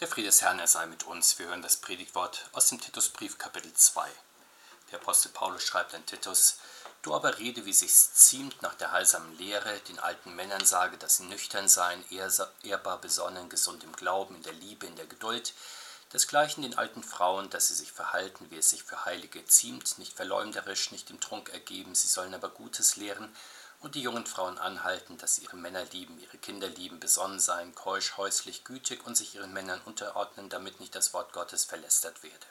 Der Friede des Herrn, er sei mit uns. Wir hören das Predigtwort aus dem Titusbrief, Kapitel 2. Der Apostel Paulus schreibt an Titus: Du aber rede, wie sich's ziemt, nach der heilsamen Lehre, den alten Männern sage, dass sie nüchtern seien, ehrbar, besonnen, gesund im Glauben, in der Liebe, in der Geduld. Desgleichen den alten Frauen, dass sie sich verhalten, wie es sich für Heilige ziemt, nicht verleumderisch, nicht im Trunk ergeben, sie sollen aber Gutes lehren und die jungen Frauen anhalten, dass sie ihre Männer lieben, ihre Kinder lieben, besonnen seien, keusch, häuslich, gütig und sich ihren Männern unterordnen, damit nicht das Wort Gottes verlästert werde.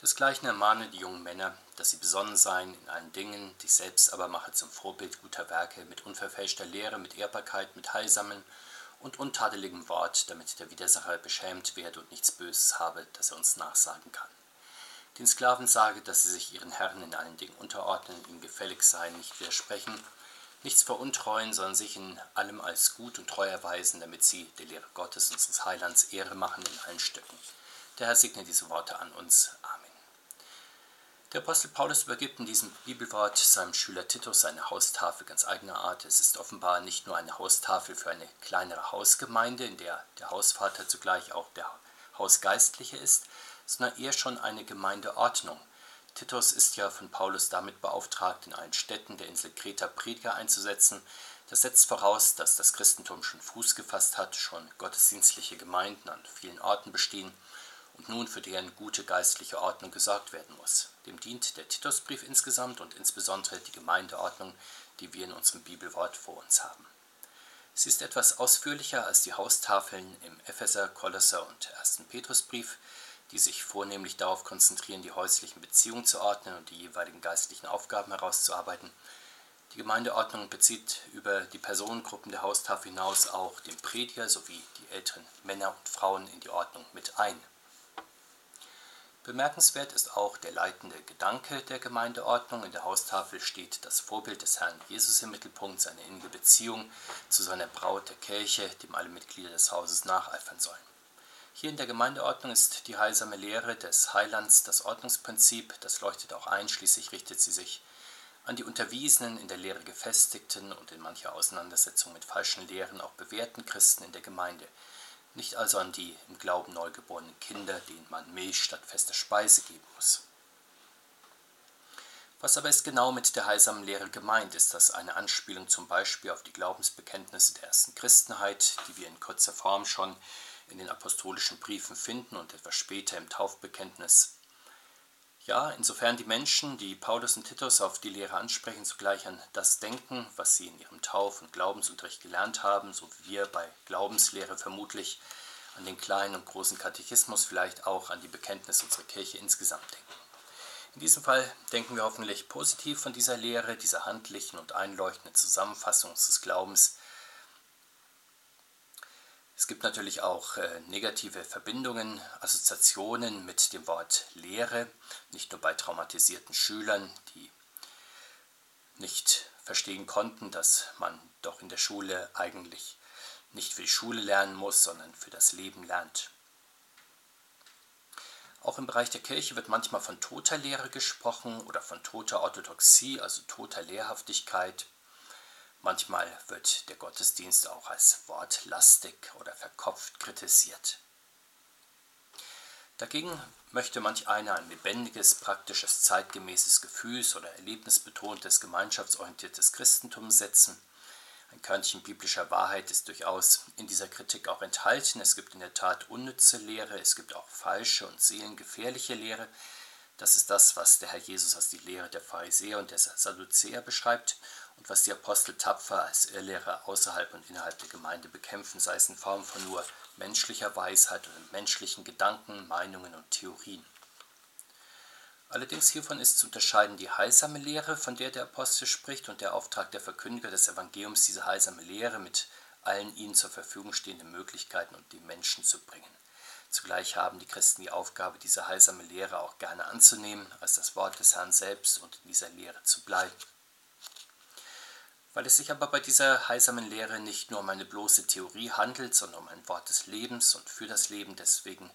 Desgleichen ermahne die jungen Männer, dass sie besonnen seien in allen Dingen, dich selbst aber mache zum Vorbild guter Werke, mit unverfälschter Lehre, mit Ehrbarkeit, mit heilsamen und untadeligem Wort, damit der Widersacher beschämt werde und nichts Böses habe, das er uns nachsagen kann. Den Sklaven sage, dass sie sich ihren Herren in allen Dingen unterordnen, ihnen gefällig seien, nicht widersprechen, nichts veruntreuen, sondern sich in allem als gut und treu erweisen, damit sie der Lehre Gottes, unseres Heilands, Ehre machen in allen Stücken. Der Herr segne diese Worte an uns. Amen. Der Apostel Paulus übergibt in diesem Bibelwort seinem Schüler Titus seine Haustafel ganz eigener Art. Es ist offenbar nicht nur eine Haustafel für eine kleinere Hausgemeinde, in der der Hausvater zugleich auch der Hausgeistliche ist, sondern eher schon eine Gemeindeordnung, Titus ist ja von Paulus damit beauftragt, in allen Städten der Insel Kreta Prediger einzusetzen. Das setzt voraus, dass das Christentum schon Fuß gefasst hat, schon gottesdienstliche Gemeinden an vielen Orten bestehen und nun für deren gute geistliche Ordnung gesorgt werden muss. Dem dient der Titusbrief insgesamt und insbesondere die Gemeindeordnung, die wir in unserem Bibelwort vor uns haben. Sie ist etwas ausführlicher als die Haustafeln im Epheser, Kolosser und 1. Petrusbrief, die sich vornehmlich darauf konzentrieren, die häuslichen Beziehungen zu ordnen und die jeweiligen geistlichen Aufgaben herauszuarbeiten. Die Gemeindeordnung bezieht über die Personengruppen der Haustafel hinaus auch den Prediger sowie die älteren Männer und Frauen in die Ordnung mit ein. Bemerkenswert ist auch der leitende Gedanke der Gemeindeordnung. In der Haustafel steht das Vorbild des Herrn Jesus im Mittelpunkt, seine innige Beziehung zu seiner Braut der Kirche, dem alle Mitglieder des Hauses nacheifern sollen. Hier in der Gemeindeordnung ist die heilsame Lehre des Heilands das Ordnungsprinzip, das leuchtet auch ein, schließlich richtet sie sich an die unterwiesenen, in der Lehre gefestigten und in mancher Auseinandersetzung mit falschen Lehren auch bewährten Christen in der Gemeinde, nicht also an die im Glauben neugeborenen Kinder, denen man Milch statt fester Speise geben muss. Was aber ist genau mit der heilsamen Lehre gemeint? Ist das eine Anspielung zum Beispiel auf die Glaubensbekenntnisse der ersten Christenheit, die wir in kurzer Form schon in den apostolischen Briefen finden und etwas später im Taufbekenntnis. Ja, insofern die Menschen, die Paulus und Titus auf die Lehre ansprechen, zugleich an das denken, was sie in ihrem Tauf- und Glaubensunterricht gelernt haben, so wie wir bei Glaubenslehre vermutlich an den kleinen und großen Katechismus, vielleicht auch an die Bekenntnisse unserer Kirche insgesamt denken. In diesem Fall denken wir hoffentlich positiv von dieser Lehre, dieser handlichen und einleuchtenden Zusammenfassung des Glaubens, es gibt natürlich auch äh, negative Verbindungen, Assoziationen mit dem Wort Lehre, nicht nur bei traumatisierten Schülern, die nicht verstehen konnten, dass man doch in der Schule eigentlich nicht für die Schule lernen muss, sondern für das Leben lernt. Auch im Bereich der Kirche wird manchmal von toter Lehre gesprochen oder von toter Orthodoxie, also toter Lehrhaftigkeit. Manchmal wird der Gottesdienst auch als wortlastig oder verkopft kritisiert. Dagegen möchte manch einer ein lebendiges, praktisches, zeitgemäßes, gefühls- oder erlebnisbetontes, gemeinschaftsorientiertes Christentum setzen. Ein Körnchen biblischer Wahrheit ist durchaus in dieser Kritik auch enthalten. Es gibt in der Tat unnütze Lehre, es gibt auch falsche und seelengefährliche Lehre. Das ist das, was der Herr Jesus als die Lehre der Pharisäer und der Sadduzäer beschreibt und was die Apostel tapfer als Irrlehrer außerhalb und innerhalb der Gemeinde bekämpfen, sei es in Form von nur menschlicher Weisheit oder menschlichen Gedanken, Meinungen und Theorien. Allerdings hiervon ist zu unterscheiden die heilsame Lehre, von der der Apostel spricht, und der Auftrag der Verkündiger des Evangeliums, diese heilsame Lehre mit allen ihnen zur Verfügung stehenden Möglichkeiten und den Menschen zu bringen. Zugleich haben die Christen die Aufgabe, diese heilsame Lehre auch gerne anzunehmen, als das Wort des Herrn selbst und in dieser Lehre zu bleiben. Weil es sich aber bei dieser heilsamen Lehre nicht nur um eine bloße Theorie handelt, sondern um ein Wort des Lebens und für das Leben, deswegen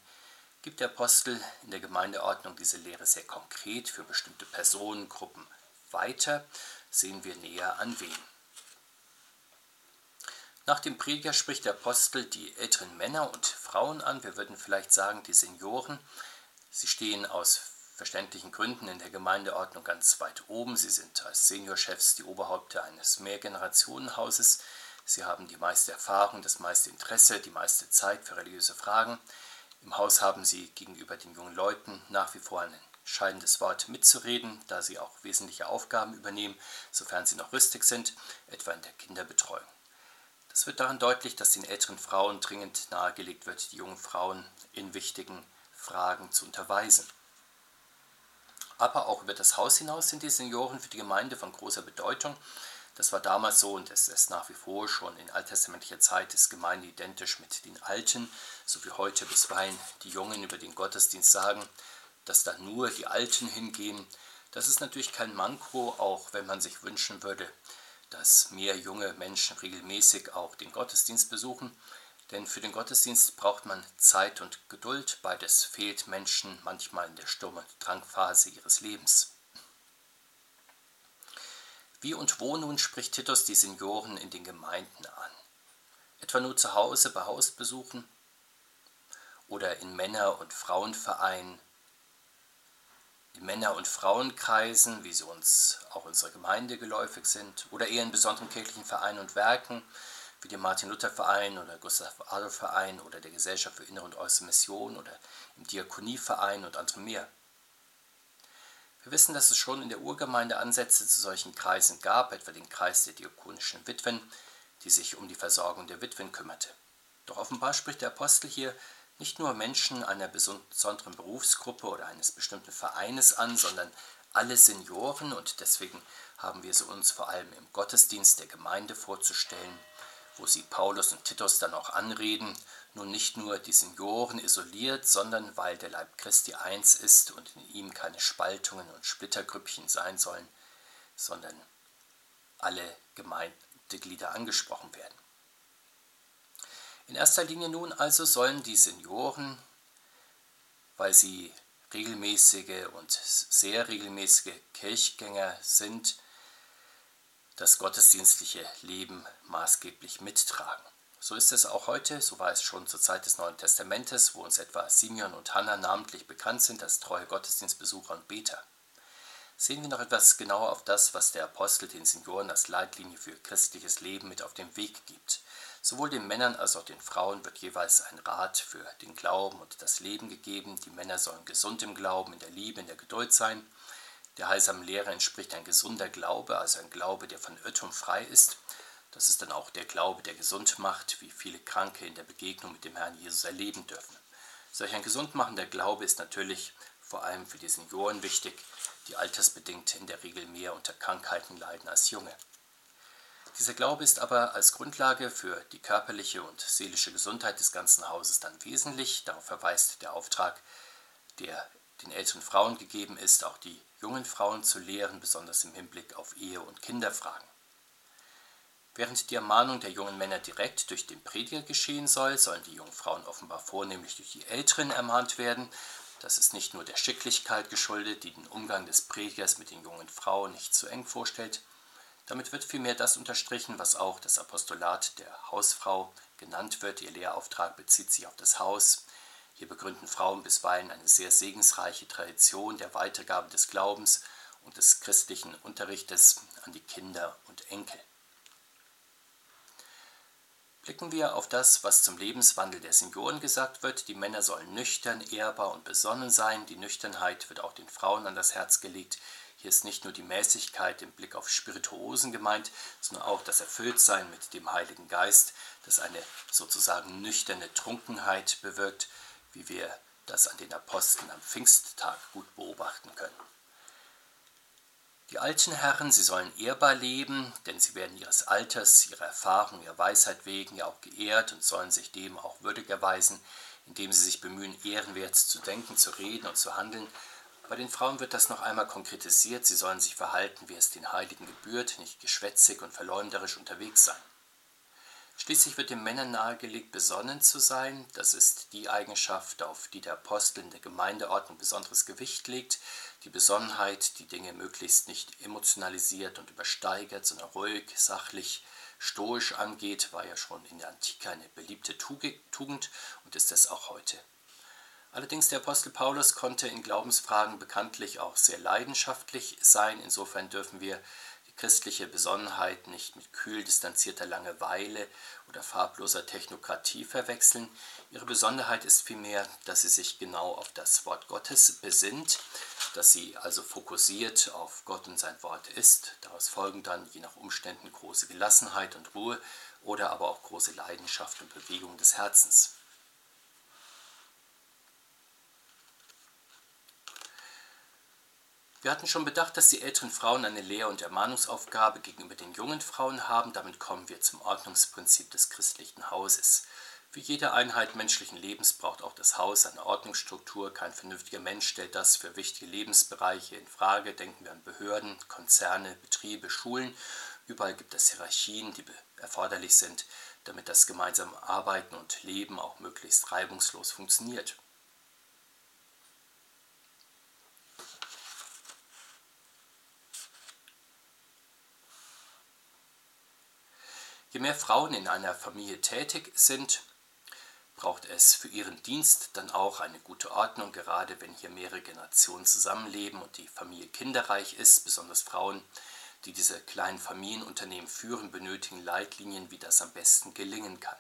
gibt der Apostel in der Gemeindeordnung diese Lehre sehr konkret für bestimmte Personengruppen weiter, sehen wir näher an wen. Nach dem Prediger spricht der Apostel die älteren Männer und Frauen an, wir würden vielleicht sagen die Senioren. Sie stehen aus verständlichen Gründen in der Gemeindeordnung ganz weit oben. Sie sind als Seniorchefs die Oberhäupter eines Mehrgenerationenhauses. Sie haben die meiste Erfahrung, das meiste Interesse, die meiste Zeit für religiöse Fragen. Im Haus haben sie gegenüber den jungen Leuten nach wie vor ein entscheidendes Wort mitzureden, da sie auch wesentliche Aufgaben übernehmen, sofern sie noch rüstig sind, etwa in der Kinderbetreuung. Das wird daran deutlich, dass den älteren Frauen dringend nahegelegt wird, die jungen Frauen in wichtigen Fragen zu unterweisen. Aber auch über das Haus hinaus sind die Senioren für die Gemeinde von großer Bedeutung. Das war damals so und es ist nach wie vor schon in alttestamentlicher Zeit ist Gemeinde identisch mit den Alten, so wie heute bisweilen die Jungen über den Gottesdienst sagen, dass da nur die Alten hingehen. Das ist natürlich kein Manko, auch wenn man sich wünschen würde, dass mehr junge Menschen regelmäßig auch den Gottesdienst besuchen. Denn für den Gottesdienst braucht man Zeit und Geduld, beides fehlt Menschen manchmal in der Sturm- und Drangphase ihres Lebens. Wie und wo nun spricht Titus die Senioren in den Gemeinden an? Etwa nur zu Hause bei Hausbesuchen oder in Männer- und Frauenvereinen, in Männer- und Frauenkreisen, wie sie uns auch unserer Gemeinde geläufig sind, oder eher in besonderen kirchlichen Vereinen und Werken, wie dem Martin-Luther-Verein oder Gustav-Adolf-Verein oder der Gesellschaft für Innere und Äußere Mission oder im Diakonieverein und andere mehr. Wir wissen, dass es schon in der Urgemeinde Ansätze zu solchen Kreisen gab, etwa den Kreis der diakonischen Witwen, die sich um die Versorgung der Witwen kümmerte. Doch offenbar spricht der Apostel hier nicht nur Menschen einer besonderen Berufsgruppe oder eines bestimmten Vereines an, sondern alle Senioren und deswegen haben wir sie uns vor allem im Gottesdienst der Gemeinde vorzustellen wo sie Paulus und Titus dann auch anreden, nun nicht nur die Senioren isoliert, sondern weil der Leib Christi eins ist und in ihm keine Spaltungen und Splittergrüppchen sein sollen, sondern alle Gemeindeglieder angesprochen werden. In erster Linie nun also sollen die Senioren, weil sie regelmäßige und sehr regelmäßige Kirchgänger sind, das gottesdienstliche Leben maßgeblich mittragen. So ist es auch heute, so war es schon zur Zeit des Neuen Testamentes, wo uns etwa Simeon und Hannah namentlich bekannt sind als treue Gottesdienstbesucher und Beter. Sehen wir noch etwas genauer auf das, was der Apostel den Senioren als Leitlinie für christliches Leben mit auf den Weg gibt. Sowohl den Männern als auch den Frauen wird jeweils ein Rat für den Glauben und das Leben gegeben. Die Männer sollen gesund im Glauben, in der Liebe, in der Geduld sein der heilsamen Lehre entspricht ein gesunder Glaube, also ein Glaube, der von Irrtum frei ist. Das ist dann auch der Glaube, der gesund macht, wie viele Kranke in der Begegnung mit dem Herrn Jesus erleben dürfen. Solch ein gesundmachender Glaube ist natürlich vor allem für die Senioren wichtig, die altersbedingt in der Regel mehr unter Krankheiten leiden als Junge. Dieser Glaube ist aber als Grundlage für die körperliche und seelische Gesundheit des ganzen Hauses dann wesentlich. Darauf verweist der Auftrag, der den älteren Frauen gegeben ist, auch die jungen Frauen zu lehren, besonders im Hinblick auf Ehe- und Kinderfragen. Während die Ermahnung der jungen Männer direkt durch den Prediger geschehen soll, sollen die jungen Frauen offenbar vornehmlich durch die Älteren ermahnt werden. Das ist nicht nur der Schicklichkeit geschuldet, die den Umgang des Predigers mit den jungen Frauen nicht zu eng vorstellt. Damit wird vielmehr das unterstrichen, was auch das Apostolat der Hausfrau genannt wird. Ihr Lehrauftrag bezieht sich auf das Haus, hier begründen Frauen bisweilen eine sehr segensreiche Tradition der Weitergabe des Glaubens und des christlichen Unterrichtes an die Kinder und Enkel. Blicken wir auf das, was zum Lebenswandel der Senioren gesagt wird. Die Männer sollen nüchtern, ehrbar und besonnen sein. Die Nüchternheit wird auch den Frauen an das Herz gelegt. Hier ist nicht nur die Mäßigkeit im Blick auf Spirituosen gemeint, sondern auch das Erfülltsein mit dem Heiligen Geist, das eine sozusagen nüchterne Trunkenheit bewirkt, wie wir das an den Aposteln am Pfingsttag gut beobachten können. Die alten Herren, sie sollen ehrbar leben, denn sie werden ihres Alters, ihrer Erfahrung, ihrer Weisheit wegen ja auch geehrt und sollen sich dem auch würdig erweisen, indem sie sich bemühen, ehrenwert zu denken, zu reden und zu handeln. Bei den Frauen wird das noch einmal konkretisiert, sie sollen sich verhalten, wie es den Heiligen gebührt, nicht geschwätzig und verleumderisch unterwegs sein. Schließlich wird den Männern nahegelegt, besonnen zu sein. Das ist die Eigenschaft, auf die der Apostel in der Gemeindeordnung besonderes Gewicht legt. Die Besonnenheit, die Dinge möglichst nicht emotionalisiert und übersteigert, sondern ruhig, sachlich stoisch angeht, war ja schon in der Antike eine beliebte Tugend und ist es auch heute. Allerdings der Apostel Paulus konnte in Glaubensfragen bekanntlich auch sehr leidenschaftlich sein. Insofern dürfen wir christliche Besonnenheit nicht mit kühl distanzierter Langeweile oder farbloser Technokratie verwechseln. Ihre Besonderheit ist vielmehr, dass sie sich genau auf das Wort Gottes besinnt, dass sie also fokussiert auf Gott und sein Wort ist. Daraus folgen dann je nach Umständen große Gelassenheit und Ruhe oder aber auch große Leidenschaft und Bewegung des Herzens. Wir hatten schon bedacht, dass die älteren Frauen eine Lehr- und Ermahnungsaufgabe gegenüber den jungen Frauen haben. Damit kommen wir zum Ordnungsprinzip des christlichen Hauses. Wie jede Einheit menschlichen Lebens braucht auch das Haus eine Ordnungsstruktur. Kein vernünftiger Mensch stellt das für wichtige Lebensbereiche in Frage. Denken wir an Behörden, Konzerne, Betriebe, Schulen. Überall gibt es Hierarchien, die erforderlich sind, damit das gemeinsame Arbeiten und Leben auch möglichst reibungslos funktioniert. Je mehr Frauen in einer Familie tätig sind, braucht es für ihren Dienst dann auch eine gute Ordnung, gerade wenn hier mehrere Generationen zusammenleben und die Familie kinderreich ist. Besonders Frauen, die diese kleinen Familienunternehmen führen, benötigen Leitlinien, wie das am besten gelingen kann.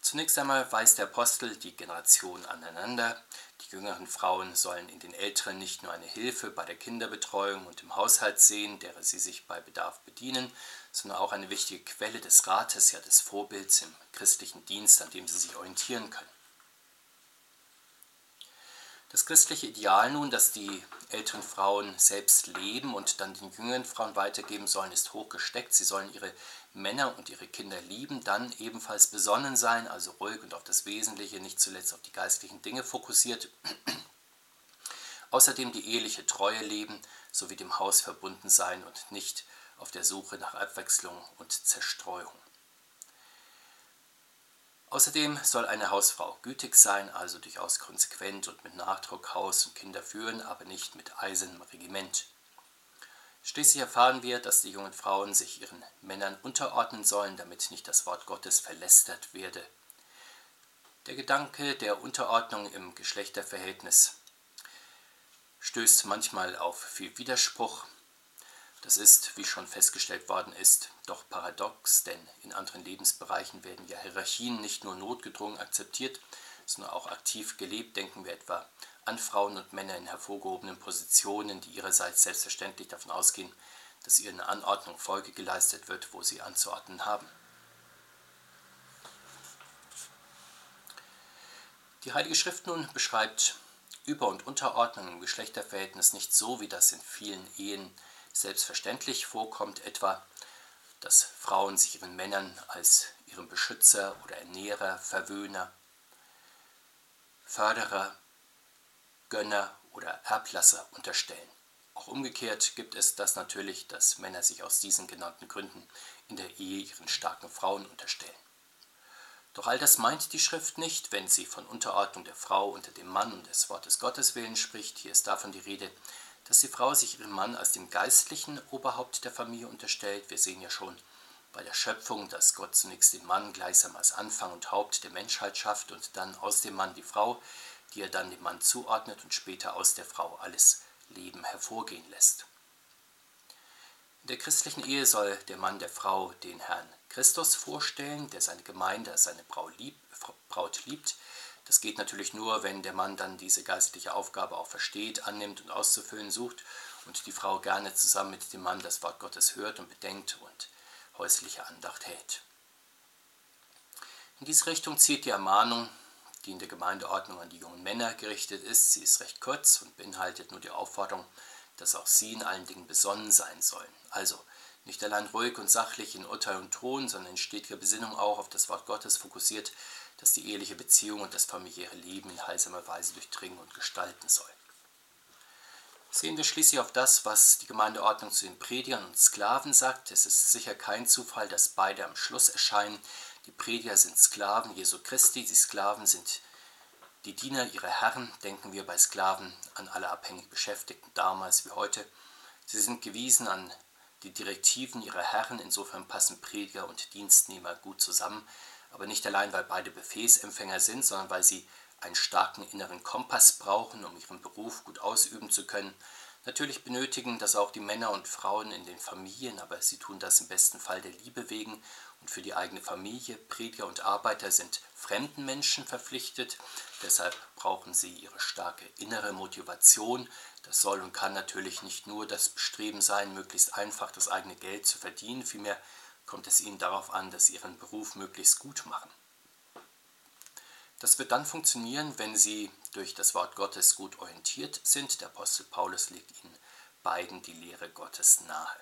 Zunächst einmal weist der Apostel die Generation aneinander. Die jüngeren Frauen sollen in den älteren nicht nur eine Hilfe bei der Kinderbetreuung und im Haushalt sehen, derer sie sich bei Bedarf bedienen, sondern auch eine wichtige Quelle des Rates, ja des Vorbilds im christlichen Dienst, an dem sie sich orientieren können. Das christliche Ideal nun, dass die älteren Frauen selbst leben und dann den jüngeren Frauen weitergeben sollen, ist hochgesteckt. Sie sollen ihre Männer und ihre Kinder lieben, dann ebenfalls besonnen sein, also ruhig und auf das Wesentliche, nicht zuletzt auf die geistlichen Dinge fokussiert. Außerdem die eheliche Treue leben, sowie dem Haus verbunden sein und nicht auf der Suche nach Abwechslung und Zerstreuung. Außerdem soll eine Hausfrau gütig sein, also durchaus konsequent und mit Nachdruck Haus und Kinder führen, aber nicht mit eisernem Regiment. Schließlich erfahren wir, dass die jungen Frauen sich ihren Männern unterordnen sollen, damit nicht das Wort Gottes verlästert werde. Der Gedanke der Unterordnung im Geschlechterverhältnis stößt manchmal auf viel Widerspruch, das ist, wie schon festgestellt worden ist, doch paradox, denn in anderen Lebensbereichen werden ja Hierarchien nicht nur notgedrungen akzeptiert, sondern auch aktiv gelebt. Denken wir etwa an Frauen und Männer in hervorgehobenen Positionen, die ihrerseits selbstverständlich davon ausgehen, dass ihnen Anordnung Folge geleistet wird, wo sie anzuordnen haben. Die Heilige Schrift nun beschreibt Über- und Unterordnung im Geschlechterverhältnis nicht so, wie das in vielen Ehen selbstverständlich vorkommt, etwa, dass Frauen sich ihren Männern als ihrem Beschützer oder Ernährer, Verwöhner, Förderer, Gönner oder Erblasser unterstellen. Auch umgekehrt gibt es das natürlich, dass Männer sich aus diesen genannten Gründen in der Ehe ihren starken Frauen unterstellen. Doch all das meint die Schrift nicht, wenn sie von Unterordnung der Frau unter dem Mann und des Wortes Gottes willen spricht. Hier ist davon die Rede, dass die Frau sich ihrem Mann als dem geistlichen Oberhaupt der Familie unterstellt. Wir sehen ja schon bei der Schöpfung, dass Gott zunächst den Mann gleichsam als Anfang und Haupt der Menschheit schafft und dann aus dem Mann die Frau, die er dann dem Mann zuordnet und später aus der Frau alles Leben hervorgehen lässt. In der christlichen Ehe soll der Mann der Frau den Herrn Christus vorstellen, der seine Gemeinde seine Braut liebt, das geht natürlich nur, wenn der Mann dann diese geistliche Aufgabe auch versteht, annimmt und auszufüllen sucht und die Frau gerne zusammen mit dem Mann das Wort Gottes hört und bedenkt und häusliche Andacht hält. In diese Richtung zieht die Ermahnung, die in der Gemeindeordnung an die jungen Männer gerichtet ist. Sie ist recht kurz und beinhaltet nur die Aufforderung, dass auch sie in allen Dingen besonnen sein sollen. Also nicht allein ruhig und sachlich in Urteil und Ton, sondern in stetiger Besinnung auch auf das Wort Gottes fokussiert, das die eheliche Beziehung und das familiäre Leben in heilsamer Weise durchdringen und gestalten soll. Sehen wir schließlich auf das, was die Gemeindeordnung zu den Predigern und Sklaven sagt. Es ist sicher kein Zufall, dass beide am Schluss erscheinen. Die Prediger sind Sklaven Jesu Christi, die Sklaven sind die Diener ihrer Herren. Denken wir bei Sklaven an alle abhängig Beschäftigten damals wie heute. Sie sind gewiesen an die Direktiven ihrer Herren, insofern passen Prediger und Dienstnehmer gut zusammen, aber nicht allein, weil beide Befehlsempfänger sind, sondern weil sie einen starken inneren Kompass brauchen, um ihren Beruf gut ausüben zu können. Natürlich benötigen das auch die Männer und Frauen in den Familien, aber sie tun das im besten Fall der Liebe wegen und für die eigene Familie. Prediger und Arbeiter sind fremden Menschen verpflichtet, deshalb brauchen sie ihre starke innere Motivation. Das soll und kann natürlich nicht nur das Bestreben sein, möglichst einfach das eigene Geld zu verdienen, vielmehr kommt es ihnen darauf an, dass sie ihren Beruf möglichst gut machen. Das wird dann funktionieren, wenn sie durch das Wort Gottes gut orientiert sind. Der Apostel Paulus legt ihnen beiden die Lehre Gottes nahe.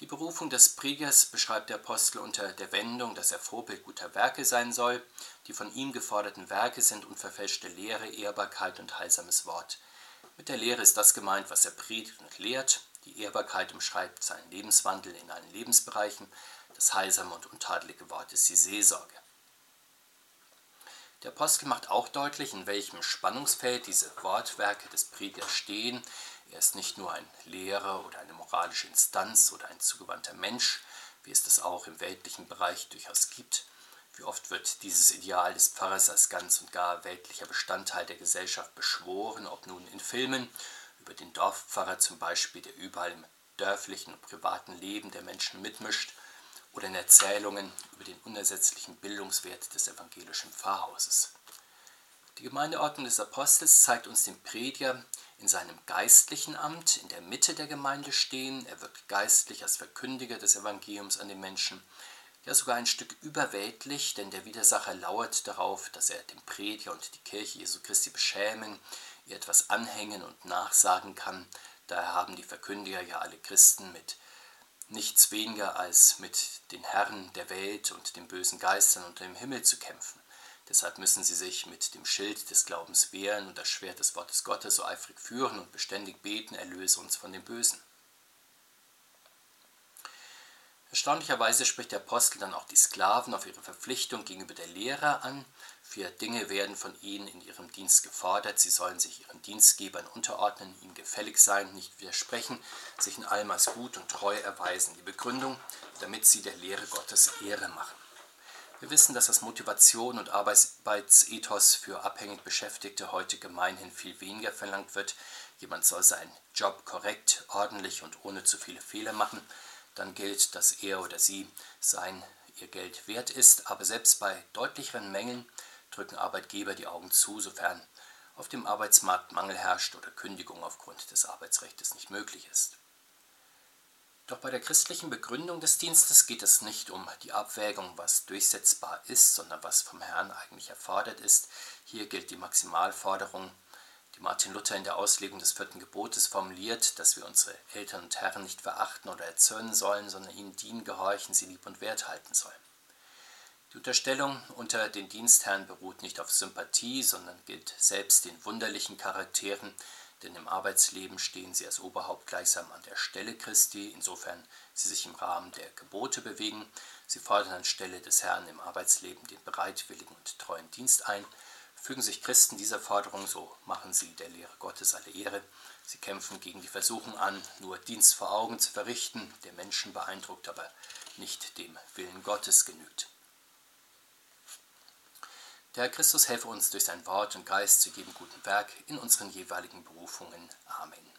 Die Berufung des Predigers beschreibt der Apostel unter der Wendung, dass er Vorbild guter Werke sein soll. Die von ihm geforderten Werke sind unverfälschte Lehre, Ehrbarkeit und heilsames Wort. Mit der Lehre ist das gemeint, was er predigt und lehrt. Die Ehrbarkeit umschreibt seinen Lebenswandel in allen Lebensbereichen. Das heilsame und untadelige Wort ist die Seelsorge. Der Apostel macht auch deutlich, in welchem Spannungsfeld diese Wortwerke des Predigers stehen. Er ist nicht nur ein Lehrer oder eine moralische Instanz oder ein zugewandter Mensch, wie es das auch im weltlichen Bereich durchaus gibt. Wie oft wird dieses Ideal des Pfarrers als ganz und gar weltlicher Bestandteil der Gesellschaft beschworen, ob nun in Filmen über den Dorfpfarrer zum Beispiel, der überall im dörflichen und privaten Leben der Menschen mitmischt, oder in Erzählungen über den unersetzlichen Bildungswert des evangelischen Pfarrhauses. Die Gemeindeordnung des Apostels zeigt uns den Prediger in seinem geistlichen Amt in der Mitte der Gemeinde stehen. Er wirkt geistlich als Verkündiger des Evangeliums an den Menschen, ja sogar ein Stück überweltlich, denn der Widersacher lauert darauf, dass er den Prediger und die Kirche Jesu Christi beschämen, ihr etwas anhängen und nachsagen kann. Daher haben die Verkündiger ja alle Christen mit nichts weniger als mit den Herren der Welt und den bösen Geistern unter dem Himmel zu kämpfen. Deshalb müssen sie sich mit dem Schild des Glaubens wehren und das Schwert des Wortes Gottes so eifrig führen und beständig beten, erlöse uns von dem Bösen. Erstaunlicherweise spricht der Apostel dann auch die Sklaven auf ihre Verpflichtung gegenüber der Lehre an. Vier Dinge werden von ihnen in ihrem Dienst gefordert. Sie sollen sich ihren Dienstgebern unterordnen, ihnen gefällig sein, nicht widersprechen, sich in allem als gut und treu erweisen. Die Begründung, damit sie der Lehre Gottes Ehre machen. Wir wissen, dass das Motivation und Arbeitsethos für abhängig Beschäftigte heute gemeinhin viel weniger verlangt wird. Jemand soll seinen Job korrekt, ordentlich und ohne zu viele Fehler machen dann gilt, dass er oder sie sein ihr Geld wert ist, aber selbst bei deutlicheren Mengen drücken Arbeitgeber die Augen zu, sofern auf dem Arbeitsmarkt Mangel herrscht oder Kündigung aufgrund des Arbeitsrechts nicht möglich ist. Doch bei der christlichen Begründung des Dienstes geht es nicht um die Abwägung, was durchsetzbar ist, sondern was vom Herrn eigentlich erfordert ist. Hier gilt die Maximalforderung, die Martin Luther in der Auslegung des vierten Gebotes formuliert, dass wir unsere Eltern und Herren nicht verachten oder erzürnen sollen, sondern ihnen dienen, gehorchen, sie lieb und wert halten sollen. Die Unterstellung unter den Dienstherren beruht nicht auf Sympathie, sondern gilt selbst den wunderlichen Charakteren, denn im Arbeitsleben stehen sie als Oberhaupt gleichsam an der Stelle Christi, insofern sie sich im Rahmen der Gebote bewegen. Sie fordern anstelle des Herrn im Arbeitsleben den bereitwilligen und treuen Dienst ein Fügen sich Christen dieser Forderung, so machen sie der Lehre Gottes alle Ehre. Sie kämpfen gegen die Versuchung an, nur Dienst vor Augen zu verrichten, der Menschen beeindruckt, aber nicht dem Willen Gottes genügt. Der Herr Christus helfe uns durch sein Wort und Geist zu jedem guten Werk in unseren jeweiligen Berufungen. Amen.